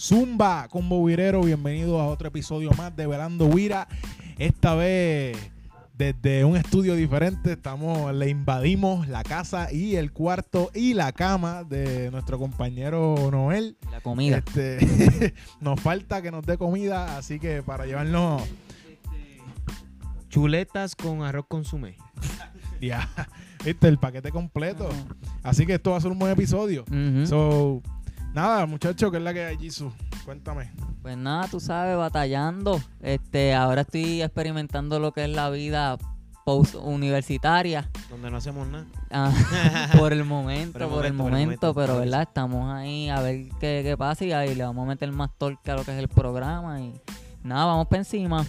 Zumba, combo virero, bienvenido a otro episodio más de Velando Vira. Esta vez desde un estudio diferente, estamos, le invadimos la casa y el cuarto y la cama de nuestro compañero Noel. La comida. Este, nos falta que nos dé comida, así que para llevarnos Chuletas con arroz consumé. ya, ¿viste? el paquete completo. Así que esto va a ser un buen episodio. So, nada, muchachos, ¿qué es la que hay, Jisoo? Cuéntame. Pues nada, tú sabes, batallando. Este, ahora estoy experimentando lo que es la vida post universitaria. Donde no hacemos nada. Ah, por el momento, Por el por el momento, por el momento, pero verdad, estamos ahí a ver qué, qué pasa y ahí le vamos a meter más torque a lo que es el programa y nada, vamos para encima.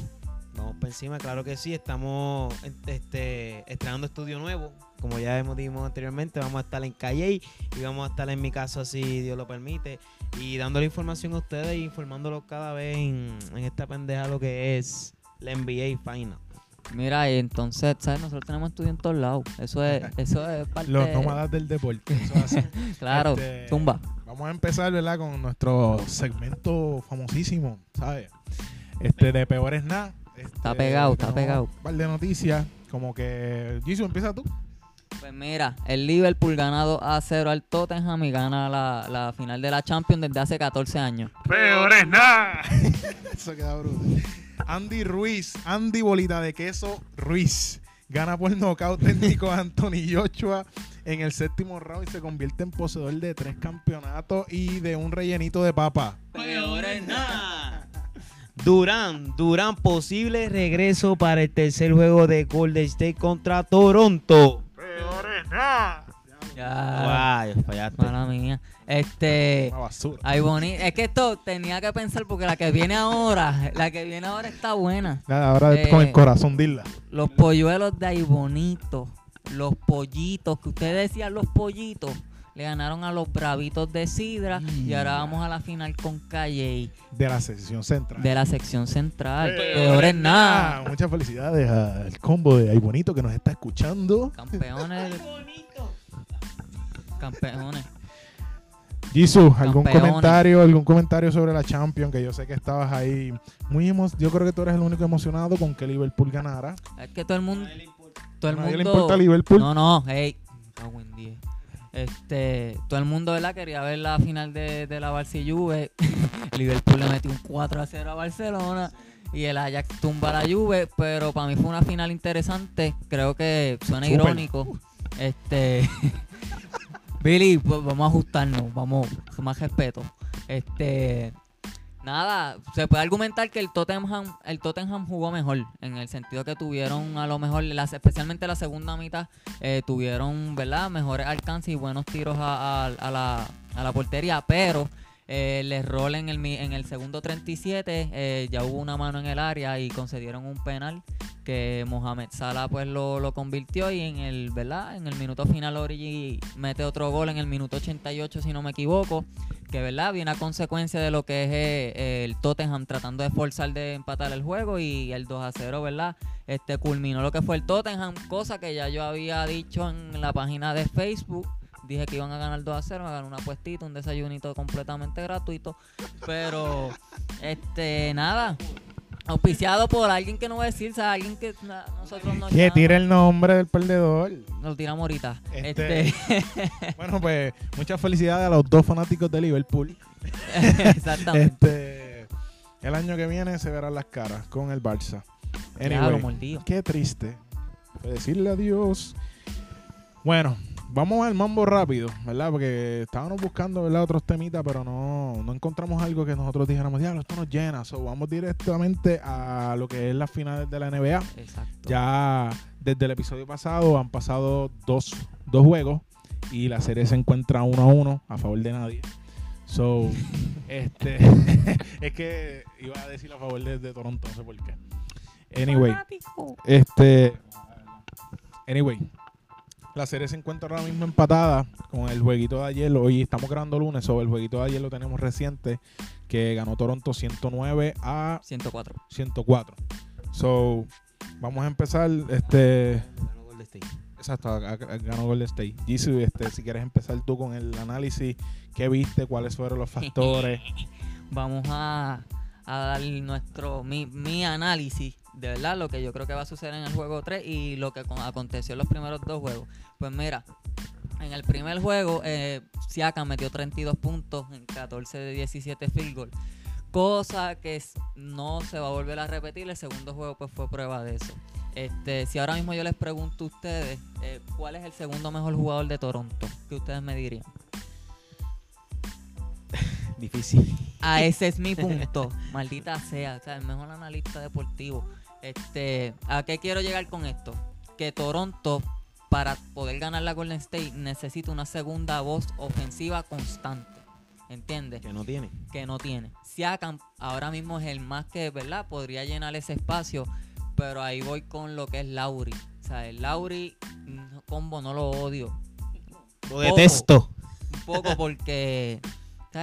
Vamos por encima, claro que sí. Estamos este, estrenando estudio nuevo. Como ya hemos dicho anteriormente, vamos a estar en Calle y vamos a estar en mi caso, si Dios lo permite. Y dándole información a ustedes e informándolos cada vez en, en esta pendeja lo que es la NBA Final. Mira, y entonces, ¿sabes? Nosotros tenemos estudios en todos lados. Eso es, eso es parte Los nómadas del deporte. Eso es así. Claro, Este, zumba. Vamos a empezar, ¿verdad? Con nuestro segmento famosísimo, ¿sabes? Este, de peores nada. Este, Está pegado, está pegado. Un par de noticias, como que... Jisoo, empieza tú. Pues mira, el Liverpool gana 2 a 0 al Tottenham y gana la, la final de la Champions desde hace 14 años. Peores nada. Eso queda bruto. Andy Ruiz, Andy Bolita de Queso Ruiz, gana por nocaut técnico a Anthony Joshua en el séptimo round y se convierte en poseedor de tres campeonatos y de un rellenito de papa. Peores nada. Durán, Durán, posible regreso para el tercer juego de Golden State contra Toronto. Nada. Ya, Guay, fallaste. mala mía. Este, ay boni, es que esto tenía que pensar porque la que viene ahora, la que viene ahora está buena. Nada, ahora Eh, con el corazón, dila. Los polluelos de ahí bonitos, los pollitos, que ustedes decían los pollitos, le ganaron a los bravitos de Sidra y ahora vamos a la final con Calle De la sección central. de la sección central. Peores Peores nada. Ah, Muchas felicidades al combo de Ay Bonito que nos está escuchando. Campeones. Campeones. Jisoo, ¿algún Campeones. comentario, algún comentario sobre la Champions? Que yo sé que estabas ahí muy emo- Yo creo que tú eres el único emocionado con que Liverpool ganara. Es que todo el mundo. Todo el A nadie mundo. le importa Liverpool. No, no, hey. cago en diez. Este, todo el mundo, ¿verdad? Quería ver la final de, de la Barça y Juve. Liverpool le metió un 4 a 0 a Barcelona. Y el Ajax tumba a la Juve. Pero para mí fue una final interesante. Creo que suena irónico. Este. Billy, pues vamos a ajustarnos. Vamos, más respeto. Este. Nada, se puede argumentar que el Tottenham, el Tottenham jugó mejor, en el sentido que tuvieron a lo mejor, las- especialmente la segunda mitad, eh, tuvieron, ¿verdad? Mejores alcances y buenos tiros a, a- la, a la portería, pero eh, el error en el, en el segundo 37, eh, ya hubo una mano en el área y concedieron un penal que Mohamed Salah pues lo, lo convirtió y en el, ¿verdad? En el minuto final Origi mete otro gol en el minuto 88 si no me equivoco, que verdad viene a consecuencia de lo que es eh, el Tottenham tratando de forzar de empatar el juego y el 2 a 0, ¿verdad? Este culminó lo que fue el Tottenham, cosa que ya yo había dicho en la página de Facebook. Dije que iban a ganar 2 a 0, me ganar una puestita, un desayunito completamente gratuito. Pero, este, nada. Auspiciado por alguien que no va a decir, o sea, alguien que na- nosotros no Que tire el nombre del perdedor. Lo tiramos ahorita. Este- Este, Bueno, pues muchas felicidades a los dos fanáticos de Liverpool. exactamente. Este, el año que viene se verán las caras con el Barça. Anyway, mordido. qué triste. Decirle adiós. Bueno, vamos al mambo rápido, ¿verdad? Porque estábamos buscando, ¿verdad? Otros temitas, pero no, no encontramos algo que nosotros dijéramos, diablo, esto nos llena. So, vamos directamente a lo que es las finales de la NBA. Exacto. Ya desde el episodio pasado han pasado dos, dos juegos y la serie se encuentra uno a uno a favor de nadie. So, este, es que iba a decir a favor de, de Toronto, no sé por qué. Anyway, este, anyway, la serie se encuentra ahora mismo empatada con el jueguito de ayer. Hoy estamos grabando lunes, sobre el jueguito de ayer lo tenemos reciente, que ganó Toronto 109 a 104. 104. So, vamos a empezar. Este, Ganó Golden State. exacto, ganó Golden State. Jisoo, este, si quieres empezar tú con el análisis, ¿qué viste? ¿Cuáles fueron los factores? vamos a, a dar nuestro mi, mi análisis de verdad lo que yo creo que va a suceder en el juego 3 y lo que con- aconteció en los primeros dos juegos. Pues mira, en el primer juego, eh, Siakam metió 32 puntos en 14 de 17 field goal. Cosa que no se va a volver a repetir. El segundo juego pues fue prueba de eso. Este, si ahora mismo yo les pregunto a ustedes eh, cuál es el segundo mejor jugador de Toronto, ¿qué ustedes me dirían? Difícil. Ah, ese es mi punto. Maldita sea, o sea, el mejor analista deportivo. Este, ¿a qué quiero llegar con esto? Que Toronto para poder ganar la Golden State necesita una segunda voz ofensiva constante. ¿Entiendes? Que no tiene. que no tiene. Siakam ahora mismo es el más que, ¿verdad? Podría llenar ese espacio, pero ahí voy con lo que es Lauri. O sea, el Lauri combo no lo odio. Lo detesto. Un poco porque,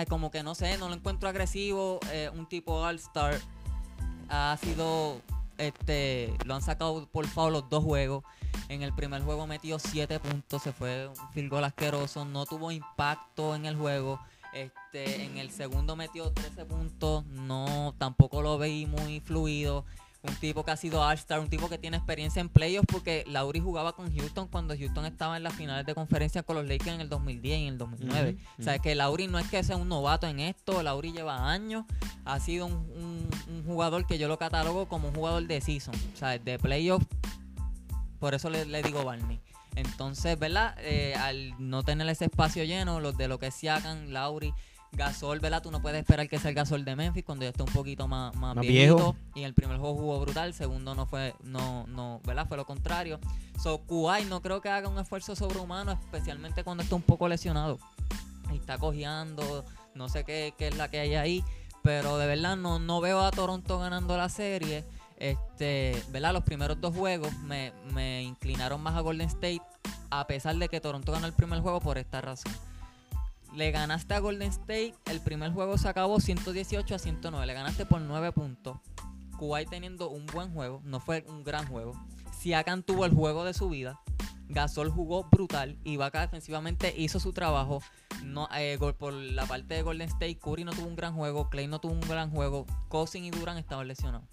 Como que no sé, no lo encuentro agresivo. eh, un tipo All-Star ha sido, este, lo han sacado por foul los dos juegos. En el primer juego metió 7 puntos, se fue un field goal asqueroso, no tuvo impacto en el juego. Este, en el segundo metió 13 puntos, no, tampoco lo veí muy fluido. Un tipo que ha sido All-Star, un tipo que tiene experiencia en playoffs porque Lauri jugaba con Houston cuando Houston estaba en las finales de conferencia con los Lakers en el 2010 y en el 2009. Ujú, O sea, que Lauri no es que sea un novato en esto, Lauri lleva años, ha sido un, un- un jugador que yo lo catalogo como un jugador de season, o sea, de playoff, por eso le, le digo Barney. Entonces, ¿verdad? Eh, al no tener ese espacio lleno, los de lo que se hagan, Lauri, Gasol, ¿verdad? Tú no puedes esperar que sea el Gasol de Memphis cuando ya esté un poquito más, más, Más viejito. viejo. Y en el primer juego jugó brutal, el segundo no fue, no, no, ¿verdad? Fue lo contrario. So, Kuwait no creo que haga un esfuerzo sobrehumano, especialmente cuando está un poco lesionado. Y está cojeando, no sé qué, qué es la que hay ahí. Pero de verdad no, no veo a Toronto ganando la serie. Este, ¿verdad? Los primeros dos juegos me, me inclinaron más a Golden State, a pesar de que Toronto ganó el primer juego por esta razón. Le ganaste a Golden State, el primer juego se acabó 118 a 109, le ganaste por 9 puntos. Kuwait teniendo un buen juego, no fue un gran juego. Siakam tuvo el juego de su vida. Gasol jugó brutal. Ibaka defensivamente hizo su trabajo. No, eh, por la parte de Golden State, Curry no tuvo un gran juego. Clay no tuvo un gran juego. Cousin y Duran estaban lesionados.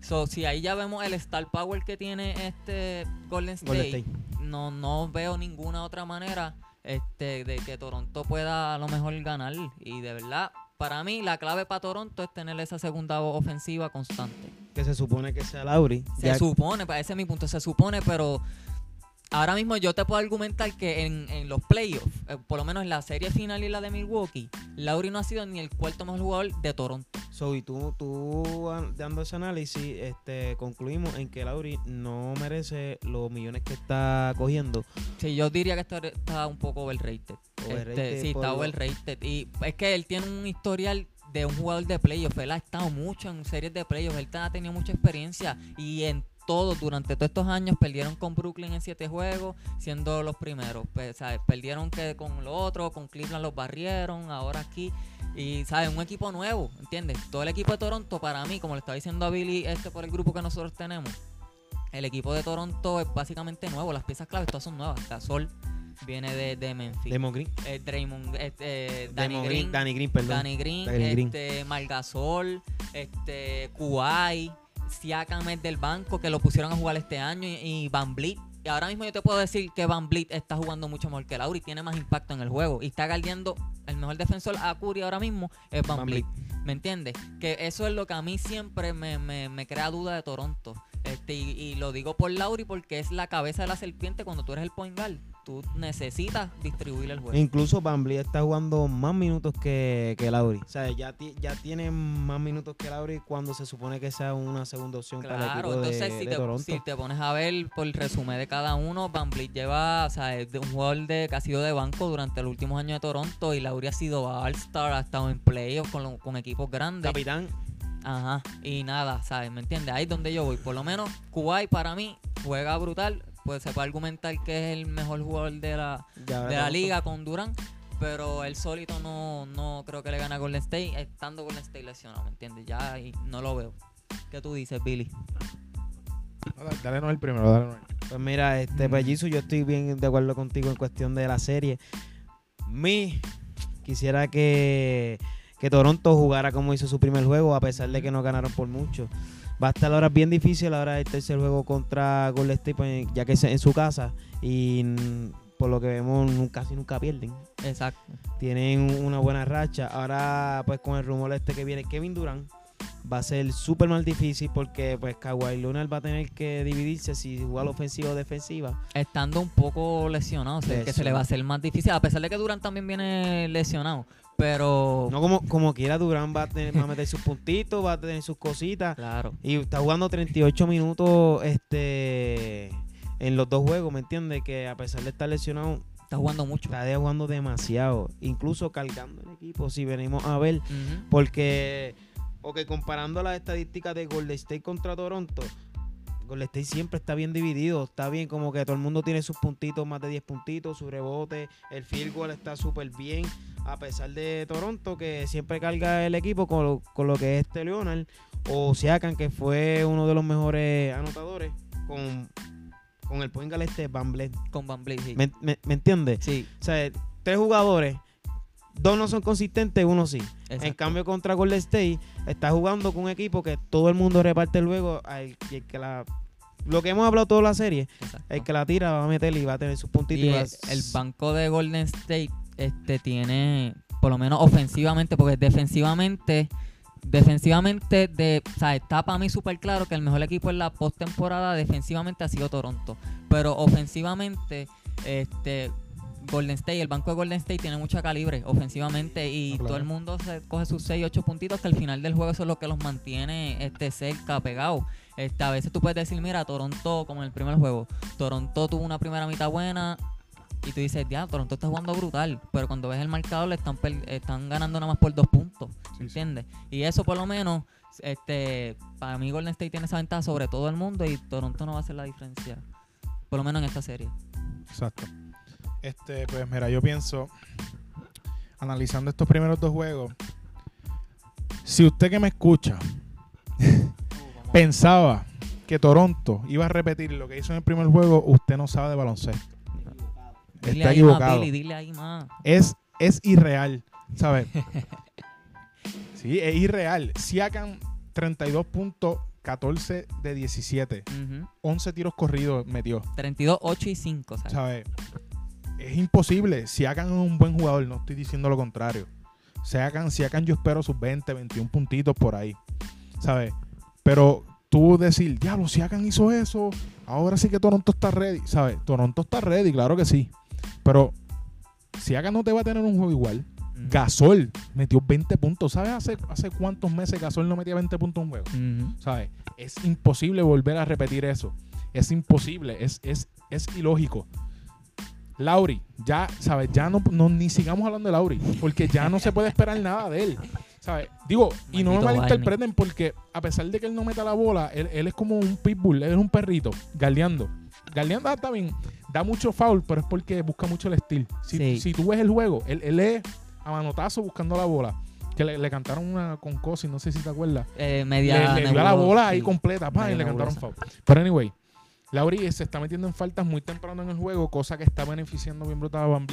So, si ahí ya vemos el star power que tiene este Golden State, Golden State. No, no veo ninguna otra manera este, de que Toronto pueda a lo mejor ganar. Y de verdad, para mí la clave para Toronto es tener esa segunda ofensiva constante. Que se supone que sea Lauri. Se Ya- supone, ese es mi punto, se supone, pero ahora mismo yo te puedo argumentar que en, en los playoffs, eh, por lo menos en la serie final y la de Milwaukee, Lauri no ha sido ni el cuarto mejor jugador de Toronto. So, y tú, tú an- dando ese análisis, este, concluimos en que Lauri no merece los millones que está cogiendo. Sí, yo diría que está, está un poco overrated. Overrated Este, sí, está overrated. Y es que él tiene un historial de un jugador de playoffs. Él ha estado mucho en series de playoffs. Él ha tenido mucha experiencia. Y en todo, durante todos estos años, perdieron con Brooklyn en siete juegos, siendo los primeros. Pues, ¿sabes? Perdieron que con los otros, con Cleveland los barrieron, ahora aquí. Y, ¿sabes? Un equipo nuevo, ¿entiendes? Todo el equipo de Toronto, para mí, como le estaba diciendo a Billy, este por el grupo que nosotros tenemos, el equipo de Toronto es básicamente nuevo. Las piezas claves todas son nuevas. Gasol viene de, de Memphis. Demon Green. Eh, Draymond, este, Danny Demon Green, Danny Green, perdón. Danny Green, Danny Green. este, Margasol, este, Kuwait, Siakam es del banco que lo pusieron a jugar este año y, y Van Vliet. Y ahora mismo yo te puedo decir que Van Vliet está jugando mucho mejor que Lauri, tiene más impacto en el juego y está guardiando el mejor defensor a Curry ahora mismo es Van, Van. ¿Me entiendes? Que eso es lo que a mí siempre me, me- me crea duda de Toronto. Este, y, y lo digo por Lauri porque es la cabeza de la serpiente cuando tú eres el point guard. Tú necesitas distribuir el juego. Incluso Bambly está jugando más minutos que, que Lauri. O sea, ya, ya tiene más minutos que Lauri cuando se supone que sea una segunda opción para el Claro, equipo de, entonces si, de te, Toronto. si te pones a ver por el resumen de cada uno, Vliet lleva, o sea, es de un jugador de, que ha sido de banco durante los últimos años de Toronto y Lauri ha sido All-Star, ha estado en playoffs con, con equipos grandes. Capitán, Ajá, y nada, ¿sabes? ¿Me entiendes? Ahí es donde yo voy. Por lo menos Kuwait para mí juega brutal. Pues se puede argumentar que es el mejor jugador de la, de la Toronto. liga con Durán. Pero él solito no, no creo que le gane a Golden State, estando Golden State lesionado, ¿me entiendes? Ya ahí no lo veo. ¿Qué tú dices, Billy? No, dale no el primero, dale no el Pues mira, este Mm. Pellizo, yo estoy bien de acuerdo contigo en cuestión de la serie. Mi quisiera que, que Toronto jugara como hizo su primer juego, a pesar de que no ganaron por mucho. Va a estar ahora bien difícil ahora el tercer juego contra Golden State, pues, ya que es en su casa. Y por lo que vemos, casi nunca pierden. Exacto. Tienen una buena racha. Ahora, pues con el rumor este que viene Kevin Durant, va a ser súper más difícil porque pues Kawhi Leonard va a tener que dividirse si juega la ofensiva o defensiva. Estando un poco lesionado, o sea, que se le va a hacer más difícil, a pesar de que Durant también viene lesionado. Pero, No como, como quiera, Durant va a, tener, va a meter sus puntitos, va a tener sus cositas. claro, Y está jugando 38 minutos este en los dos juegos, ¿me entiendes? Que a pesar de estar lesionado, está jugando mucho. está jugando demasiado. Incluso cargando el equipo, si venimos a ver. Porque, ok, comparando las estadísticas de Golden State contra Toronto, Golden State siempre está bien dividido. Está bien, como que todo el mundo tiene sus puntitos, más de 10 puntitos, su rebote, el field goal está súper bien. A pesar de Toronto, que siempre carga el equipo con lo, con lo que es este Leonard, o Siakan, que fue uno de los mejores anotadores, con, con el point guard este Van. Con Van sí. ¿Me, me, me entiendes? Sí, O sea, tres jugadores, dos no son consistentes, uno sí. En cambio, contra Golden State, está jugando con un equipo que todo el mundo reparte luego. al- y el que la, lo que hemos hablado toda la serie, exacto. el que la tira va a meter y va a tener sus puntitos. Y y va el banco de Golden State este tiene, por lo menos ofensivamente, porque defensivamente, defensivamente, de, o sea, está para mí súper claro que el mejor equipo en la postemporada defensivamente ha sido Toronto. Pero ofensivamente, este Golden State, el banco de Golden State tiene mucha calibre ofensivamente y Ah, claro. todo el mundo se coge sus 6, 8 puntitos que al final del juego eso es lo que los mantiene este cerca, pegados. Este, a veces tú puedes decir, mira, Toronto, como en el primer juego, Toronto tuvo una primera mitad buena y tú dices, ya, Toronto está jugando brutal, pero cuando ves el marcador le están, están ganando nada más por dos puntos, sí. ¿entiendes? Y eso por lo menos, este, para mí Golden State tiene esa ventaja sobre todo el mundo y Toronto no va a hacer la diferencia, por lo menos en esta serie. Exacto. Este, pues mira, yo pienso, analizando estos primeros dos juegos, si usted que me escucha pensaba que Toronto iba a repetir lo que hizo en el primer juego, usted no sabe de baloncesto. Dile Está ahí más, equivocado. Billy, dile ahí más. Es, es irreal, ¿sabes? sí, es irreal. Siakan 32 puntos, 14 de 17. Ujú. 11 tiros corridos metió. 32, 8 y 5, ¿sabes? ¿sabes? Es imposible. Si hagan un buen jugador, no estoy diciendo lo contrario. Si hagan, si hagan yo espero sus 20, 21 puntitos por ahí. ¿Sabes? Pero tú decir, diablo, si hagan hizo eso, ahora sí que Toronto está ready. ¿Sabes? Toronto está ready, claro que sí. Pero si hagan no te va a tener un juego igual. Gasol metió 20 puntos. ¿Sabes hace, hace cuántos meses Gasol no metía 20 puntos en un juego? ¿sabes? Es imposible volver a repetir eso. Es imposible, es, es, es ilógico. Lauri, ya, ¿sabes? Ya no, no- ni sigamos hablando de Lauri, porque ya no se puede esperar nada de él. ¿Sabes? Digo, y no me malinterpreten porque a pesar de que él no meta la bola, él, él es como un pitbull, él es un perrito, galdeando. Galdeando ah, está bien, da mucho foul, pero es porque busca mucho el estilo. Si, Sí. si tú ves el juego, él, él es a manotazo buscando la bola. Que le, le cantaron una con Cosi, no sé si te acuerdas Eh, le, media le dio a la bola ahí completa pa, y le cantaron foul. Pero anyway, Lauri se está metiendo en faltas muy temprano en el juego, cosa que está beneficiando bien brutal a Van.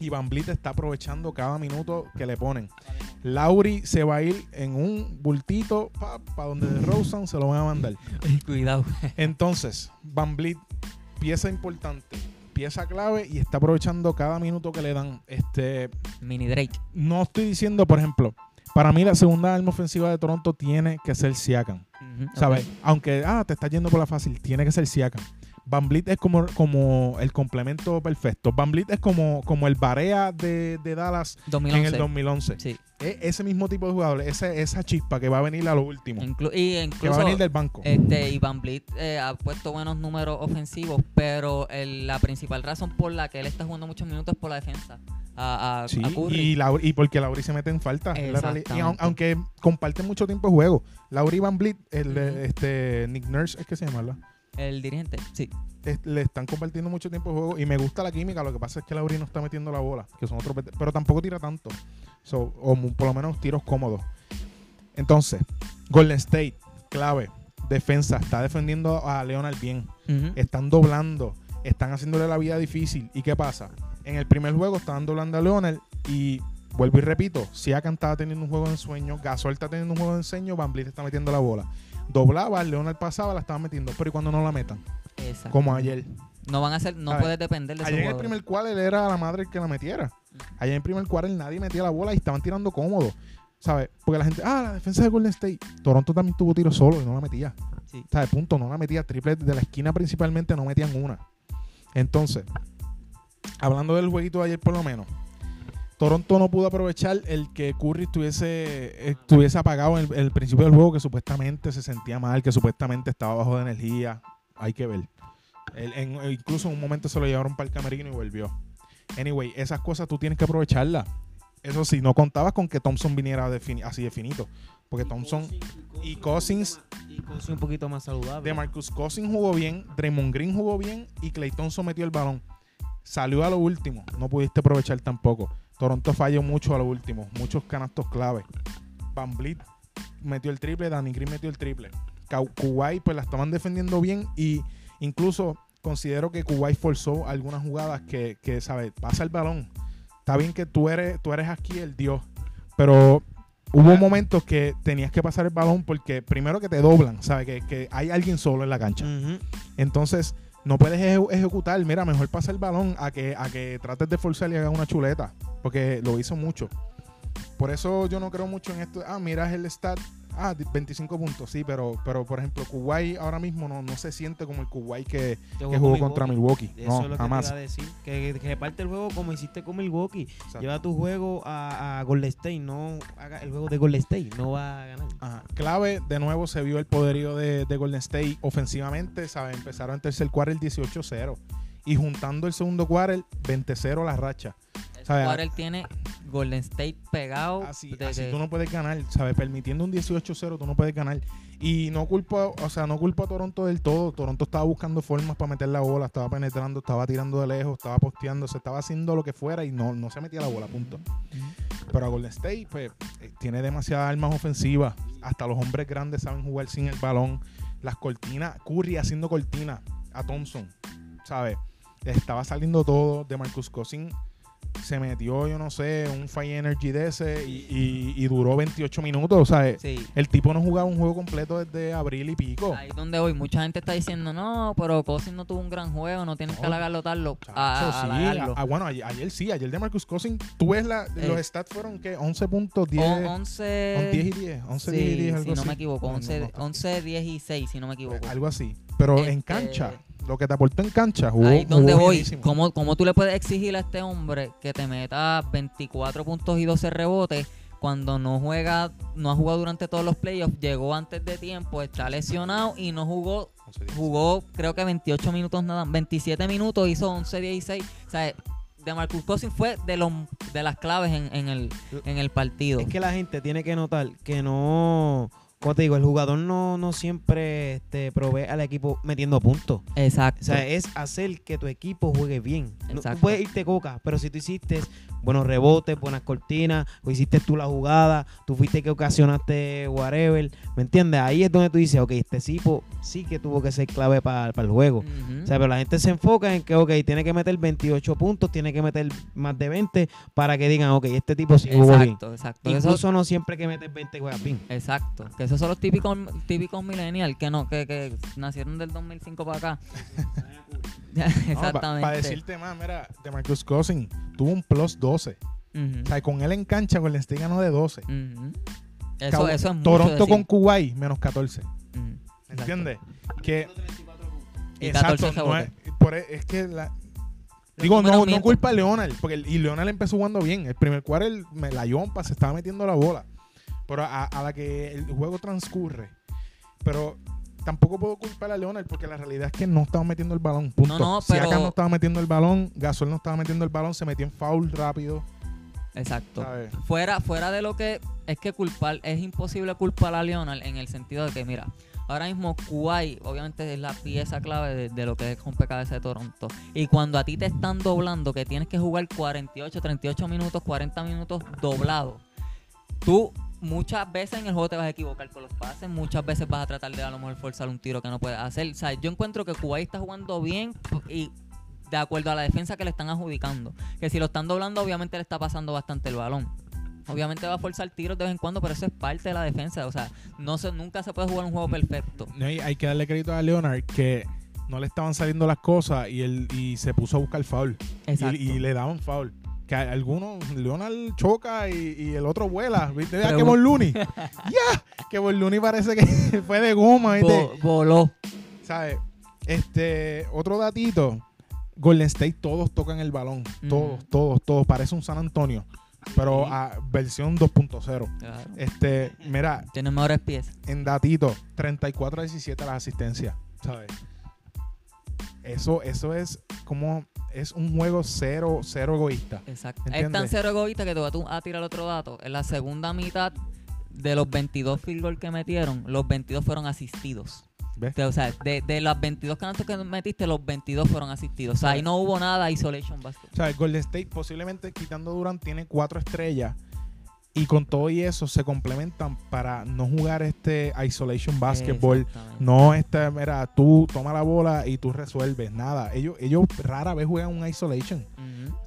Y Van está aprovechando cada minuto que le ponen. Lauri se va a ir en un bultito para donde de Rosen se lo van a mandar. Cuidado. Entonces, Van pieza importante, pieza clave y está aprovechando cada minuto que le dan. Este, Mini Drake. no estoy diciendo, por ejemplo, para mí la segunda arma ofensiva de Toronto tiene que ser Siakam. ¿Sabes? Aunque, ah, te estás yendo por la fácil, tiene que ser Siakam. Van Vliet es como, como el complemento perfecto. Van Vliet es como, como el Barea de, de Dallas 2011. en el 2011. Sí. Es ese mismo tipo de jugador, ese- esa chispa que va a venir a lo último. Inclu- y que va incluso a venir del banco. este, Ivan Blit eh, ha puesto buenos números ofensivos, pero el- la principal razón por la que él está jugando muchos minutos es por la defensa. A, a, Sí, a Curry. y, Lauri- y porque Lauri se mete en falta. Y aun- aunque comparten mucho tiempo de juego. Lauri Van Vliet, el, Ujú. este, Nick Nurse es que se llama, ¿verdad? El dirigente, sí. es- le están compartiendo mucho tiempo de juego y me gusta la química. Lo que pasa es que Lauri no está metiendo la bola, que son otros, pero tampoco tira tanto. So, o por lo menos tiros cómodos. Entonces, Golden State, clave, defensa, está defendiendo a Leonard bien. Están doblando, están haciéndole la vida difícil. ¿Y qué pasa? En el primer juego estaban doblando a Leonard y vuelvo y repito, Siakam estaba teniendo un juego de ensueño, Gasol está teniendo un juego de ensueño, Van Vliet está metiendo la bola. Doblaba, Leonard pasaba, la estaba metiendo, pero ¿y cuando no la metan? Exacto. Como ayer. No van a ser, no A puedes depender de Ayer en el primer cuarto él era la madre el que la metiera. Ayer en el primer cuarto nadie metía la bola y estaban tirando cómodo. ¿Sabes? Porque la gente, ah, la defensa de Golden State. Toronto también tuvo tiro solo y no la metía. Sí. ¿Sabes? Punto, no la metía. Triple de la esquina principalmente no metían una. Entonces, hablando del jueguito de ayer por lo menos, Toronto no pudo aprovechar el que Curry estuviese, estuviese apagado en el, en el principio del juego, que supuestamente se sentía mal, que supuestamente estaba bajo de energía. Hay que ver. En- incluso en un momento se lo llevaron para el camerino y volvió. Anyway, esas cosas tú tienes que aprovecharlas. Eso sí, no contabas con que Thompson viniera de fini- así de finito. Porque Thompson y Cousins, Y Cousins un poquito más saludable. de Marcus Cousins jugó bien, Draymond Green jugó bien y Clay Thompson metió el balón. Salió a lo último, no pudiste aprovechar tampoco. Toronto falló mucho a lo último, muchos canastos clave. Van Vliet metió el triple, Danny Green metió el triple. Kuwait pues la estaban defendiendo bien y incluso considero que Kuwait forzó algunas jugadas que, que ¿sabes? Pasa el balón. Está bien que tú eres, tú eres aquí el dios, pero hubo momentos que tenías que pasar el balón porque primero que te doblan, ¿sabes? Que, que hay alguien solo en la cancha. Entonces, no puedes eje- ejecutar. Mira, mejor pasa el balón a que, a que trates de forzar y hagas una chuleta. Porque lo hizo mucho. Por eso yo no creo mucho en esto. Ah, mira el stat. Ah, 25 puntos, sí, pero, pero por ejemplo, Kuwait ahora mismo no, no se siente como el Kuwait que, que jugó con contra Milwaukee. Eso No, es lo que jamás. te iba a decir. Que, que reparte el juego como hiciste con Milwaukee. Exacto. Lleva tu juego a, a Golden State. No haga el juego de Golden State. No va a ganar. Ajá. Clave, de nuevo se vio el poderío de, de Golden State ofensivamente, ¿sabes? Empezaron en tercer cuarto el 18-0 y juntando el segundo cuarto 20-0 la racha. ¿Sabes? Ahora él tiene Golden State pegado. Así, de así que- tú no puedes ganar, ¿sabes? Permitiendo un 18-0 tú no puedes ganar. Y no culpo, o sea, no culpo a Toronto del todo. Toronto estaba buscando formas para meter la bola, estaba penetrando, estaba tirando de lejos, estaba posteando, se estaba haciendo lo que fuera y no, no se metía la bola, punto. Pero a Golden State, pues, eh, tiene demasiadas armas ofensivas. Hasta los hombres grandes saben jugar sin el balón. Las cortinas, Curry haciendo cortinas a Thompson, ¿sabes? Estaba saliendo todo de Marcus Cousins. Se metió, yo no sé, un Fire Energy de ese y, y- y duró 28 minutos. O sea, Sí. el tipo no jugaba un juego completo desde abril y pico. Ahí es donde voy. Mucha gente está diciendo, no, pero Cousins no tuvo un gran juego, no tienes que No. halagarlo, tarlo. Chacho, A, sí. halagarlo. Ah, bueno, ayer, ayer sí, ayer de Marcus Cousins, tú ves la, los Eh. stats fueron que 11 puntos, 10, On- 11 11, 10 y 10, 11, sí, 10 y 10, algo si no así. me equivoco, No, no, 11, no, 11, 10 y 6, si no me equivoco. algo así. Pero en Este- cancha, lo que te aportó en cancha, jugó, Ahí es donde jugó voy. ¿Cómo, ¿Cómo tú le puedes exigir a este hombre que te meta 24 puntos y 12 rebotes cuando no juega, no ha jugado durante todos los playoffs, llegó antes de tiempo, está lesionado y no jugó 11, 10. jugó creo que 28 minutos nada, 27 minutos, hizo 11, 16. O sea, de Marcus Cousins fue de los de las claves en, en el, en el partido. Es que la gente tiene que notar que no. Como te digo, el jugador no, no siempre este, provee al equipo metiendo puntos. Exacto. O sea, es hacer que tu equipo juegue bien. No, tú Exacto. puedes irte coca, pero si tú hiciste buenos rebotes, buenas cortinas, o hiciste tú la jugada, tú fuiste que ocasionaste whatever, ¿me entiendes? Ahí es donde tú dices, ok, este tipo sí que tuvo que ser clave para el juego. O sea, pero la gente se enfoca en que, ok, tiene que meter 28 puntos, tiene que meter más de 20 para que digan, ok, este tipo sí jugó bien. exacto, exacto. Eso- Incluso no siempre que metes 20 juegas bien. exacto. Que esos son los típicos típicos millennials que no que, que nacieron del 2005 para acá. Exactamente. Para decirte más, mira, de Marcus Cousins tuvo un plus 12. Ujú, O sea, con él en cancha, Golden State ganó de 12. ujú. Eso, Cabo- eso es mucho Toronto decir. con Kuwait, menos 14. Ujú, ¿Me exacto. entiendes? Que, Y 14 exacto, no es, por- e, es que la, Digo, no, no culpa a Leonard, porque el- y Leonard empezó jugando bien. El primer cuarto, me la yompa, se estaba metiendo la bola. Pero a, a la que el juego transcurre. Pero tampoco puedo culpar a Leonard, porque la realidad es que no estaba metiendo el balón. Punto. No, no, pero- no estaba metiendo el balón, Gasol no estaba metiendo el balón, se metió en foul rápido. Exacto. ¿sabes? Fuera, fuera de lo que es que culpar, es imposible culpar a Leonard en el sentido de que, mira, ahora mismo Kuwait obviamente es la pieza clave de, de lo que es rompecabezas de Toronto. Y cuando a ti te están doblando, que tienes que jugar 48, 38 minutos, 40 minutos doblado, tú muchas veces en el juego te vas a equivocar con los pases, muchas veces vas a tratar de a lo mejor forzar un tiro que no puedes hacer. O sea, yo encuentro que Kuwait está jugando bien y de acuerdo a la defensa que le están adjudicando. Que si lo están doblando, obviamente le está pasando bastante el balón. Obviamente va a forzar tiros de vez en cuando, pero eso es parte de la defensa. O sea, no se, nunca se puede jugar un juego perfecto. No, y hay que darle crédito a Leonard que no le estaban saliendo las cosas y él y se puso a buscar foul. Y, Exacto. y le daban foul. Que algunos, Leonard choca y, y el otro vuela. ¿Viste? Pero- que Looney. ya, que Looney parece que fue de goma. ¿viste? Vo- voló. ¿Sabes? Este, otro datito. Golden State todos tocan el balón. Todos, Mm. todos, todos. Parece un San Antonio. Pero Sí. a versión 2.0. Claro. Este, mira, Tiene mejores pies. en datito, 34 a 17 las asistencias, ¿sabes? Eso, eso es como, es un juego cero, cero egoísta. Exacto. Es tan cero egoísta que te voy a tirar otro dato. En la segunda mitad de los 22 field goal que metieron, los 22 fueron asistidos. ¿Ves? O sea, de, de las 22 canastos que metiste, los 22 fueron asistidos. O sea, ahí no hubo nada isolation basket. O sea, Golden State posiblemente quitando Durant tiene cuatro estrellas y con todo y eso se complementan para no jugar este isolation basketball. No, este, mira, tú toma la bola y tú resuelves. Nada. Ellos, ellos rara vez juegan un isolation.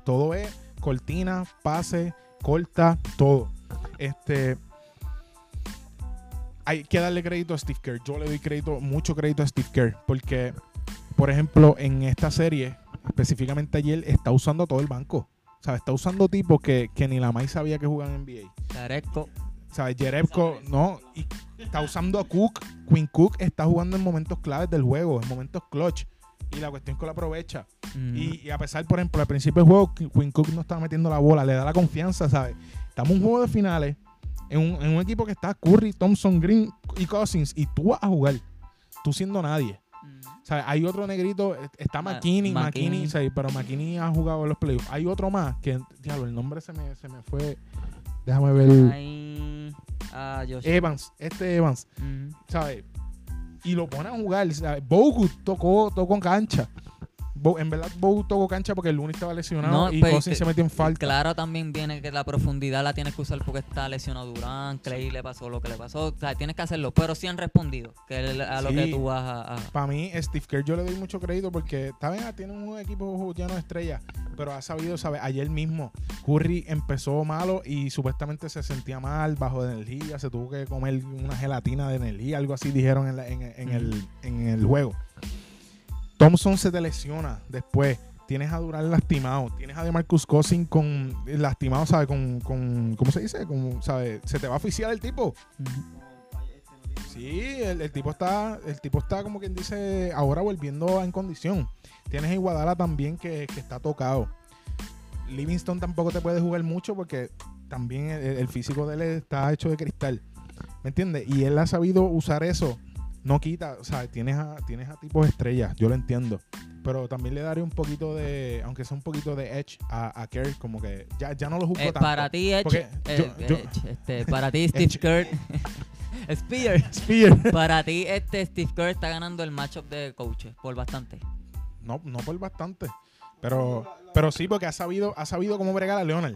Todo es cortina, pase, corta, todo. Este. Hay que darle crédito a Steve Kerr. Yo le doy crédito, mucho crédito a Steve Kerr. Porque, por ejemplo, en esta serie, específicamente ayer, está usando todo el banco. O sea, está usando tipos que, que ni la May sabía que jugaban en NBA. Caresco. O sea, Jerebko, no. Y está usando a Cook. Quinn Cook está jugando en momentos claves del juego, en momentos clutch. Y la cuestión es que lo aprovecha. Ujú. Y, y a pesar, por ejemplo, al principio del juego, Qu- Quinn Cook no estaba metiendo la bola, le da la confianza, ¿sabes? Estamos en un juego de finales, en un, en un equipo que está Curry, Thompson, Green y Cousins, y tú vas a jugar, tú siendo nadie. Ujú. ¿Sabes? Hay otro negrito, eh, está Ma- McKinney. McKinney, ¿sabes? pero McKinney ha jugado en los playoffs. Hay otro más, que, diablo, el nombre se me, se me fue, déjame ver. Ah. Evans, este Evans. ¿sabes? Y lo pone a jugar, ¿sabes? Bogut tocó, tocó en cancha. Bo- en verdad, Bogut tocó cancha porque el Luni estaba lesionado No, y pues, Cousins se metió en falta. Claro, también viene que la profundidad la tienes que usar porque está lesionado Durán, Clay le pasó lo que le pasó. O sea, tienes que hacerlo, pero sí han respondido que a lo Sí. que tú vas a. a- Para mí, Steve Kerr yo le doy mucho crédito porque está bien, tiene un equipo lleno de estrellas, pero ha sabido, ¿sabes? Ayer mismo Curry empezó malo y supuestamente se sentía mal, bajo de energía, se tuvo que comer una gelatina de energía, algo así dijeron en, la- en- en el, en el juego. Thompson se te lesiona después. Tienes a Durán lastimado. Tienes a DeMarcus Cousins con lastimado, ¿sabes? Con, con ¿cómo se dice? Con. Se te va a oficiar el tipo. Sí, el, el tipo está, el tipo está como quien dice, ahora volviendo en condición. Tienes a Iguadala también que, que está tocado. Livingston tampoco te puede jugar mucho porque también el, el físico de él está hecho de cristal. ¿Me entiendes? Y él ha sabido usar eso. No quita, o sea, tienes a, tienes a tipos estrellas, yo lo entiendo. Pero también le daré un poquito de, aunque sea un poquito de edge a, a Kerr, como que ya, ya no lo juzgo Eh, tanto. para ti, Edge, eh, yo- yo- Edge, este, para ti, Steve. Kerr. Spear. Spear. Para ti, este Steve Kerr está ganando el matchup de coaches por bastante. No, no por bastante. Pero, pero sí, porque ha sabido, ha sabido cómo bregar a Leonard.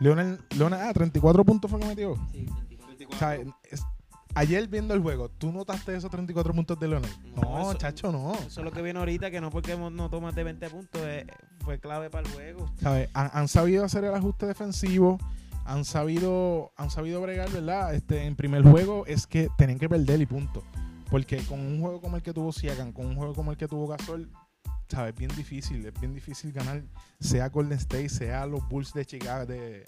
Leonard, Leonard, ah, 34 puntos fue que metió. O sea, es- ayer viendo el juego, ¿tú notaste esos 34 puntos de Leonard? No, No, eso- chacho, no. Eso es lo que viene ahorita, que no porque no tomas de 20 puntos, eh, fue clave para el juego. ¿Sabes? Han, han sabido hacer el ajuste defensivo. Han sabido, han sabido bregar, ¿verdad? Este, en primer juego es que tenían que perder y punto. Porque con un juego como el que tuvo Siakam, con un juego como el que tuvo Gasol, ¿sabes? Es bien difícil. Es bien difícil ganar, sea Golden State, sea los Bulls de Chicago, de,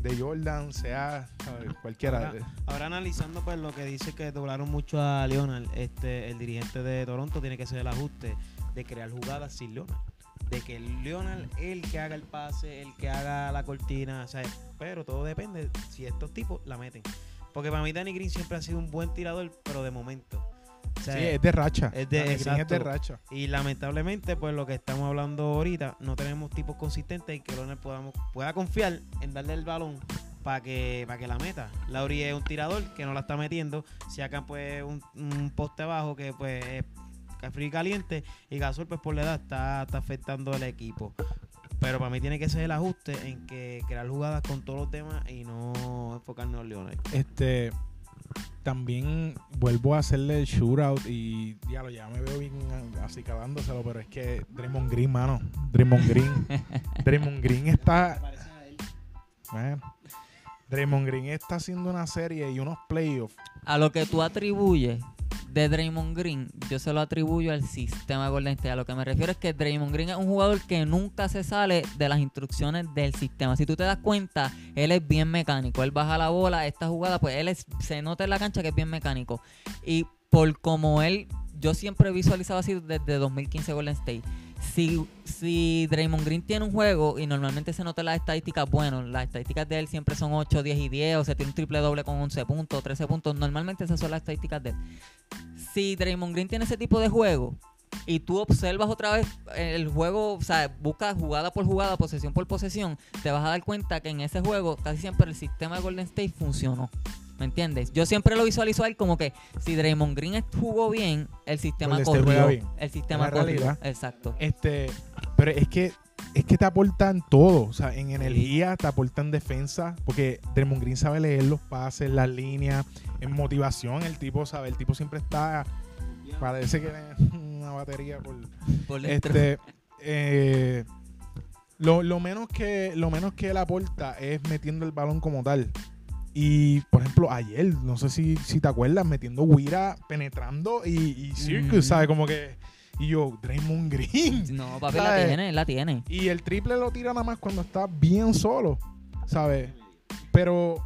de Jordan, sea cualquiera. Ahora- Ahora analizando pues lo que dice que doblaron mucho a Leonard, este, el dirigente de Toronto tiene que hacer el ajuste de crear jugadas sin Leonard. De que Leonard el que haga el pase, el que haga la cortina, ¿sabes? Pero todo depende si estos tipos la meten. Porque para mí Danny Green siempre ha sido un buen tirador, pero de momento. O sea, Sí, es de racha. es de- es exacto. de racha. y lamentablemente, pues lo que estamos hablando ahorita, no tenemos tipos consistentes y que Leonard podamos, pueda confiar en darle el balón para que, para que la meta. Lauri es un tirador que no la está metiendo. Si acá pues un, un poste abajo que pues es frío y caliente. Y Gasol pues por la edad está, está afectando al equipo. Pero para mí tiene que ser el ajuste en que crear jugadas con todos los demás y no enfocarnos en Leonard. Este, también vuelvo a hacerle el shootout y ya lo ya me veo bien así calándoselo, pero es que Draymond Green, mano, Draymond Green, Draymond Green está bueno, Draymond Green está haciendo una serie y unos playoffs. A lo que tú atribuyes de Draymond Green, yo se lo atribuyo al sistema de Golden State. A lo que me refiero es que Draymond Green es un jugador que nunca se sale de las instrucciones del sistema. Si tú te das cuenta, él es bien mecánico. Él baja la bola, esta jugada, pues él se nota en la cancha que es bien mecánico. Y por como él, yo siempre he visualizado así desde 2015 Golden State si, si Draymond Green tiene un juego y normalmente se nota las estadísticas, bueno, las estadísticas de él siempre son 8, 10 y 10, o se tiene un triple doble con 11 puntos, 13 puntos, normalmente esas son las estadísticas de él. Si Draymond Green tiene ese tipo de juego y tú observas otra vez el juego, o sea, buscas jugada por jugada, posesión por posesión, te vas a dar cuenta que en ese juego casi siempre el sistema de Golden State funcionó. ¿Me entiendes? Yo siempre lo visualizo a él como que si Draymond Green jugó bien, el sistema corrió. El sistema corrió. Exacto. Este, pero es que es que te aportan todo, o sea, en energía, te aportan defensa, porque Draymond Green sabe leer los pases, las líneas, en motivación, el tipo sabe, el tipo siempre está, parece que una batería por, por este, eh, lo, lo, menos que lo menos que él aporta es metiendo el balón como tal. Y, por ejemplo, ayer, no sé si, si te acuerdas, metiendo Wira, penetrando y, y Circus, ¿sabes? Como que... Y yo, Draymond Green. No, papi, la tiene, la tiene. Y el triple lo tira nada más cuando está bien solo, ¿sabes? Pero...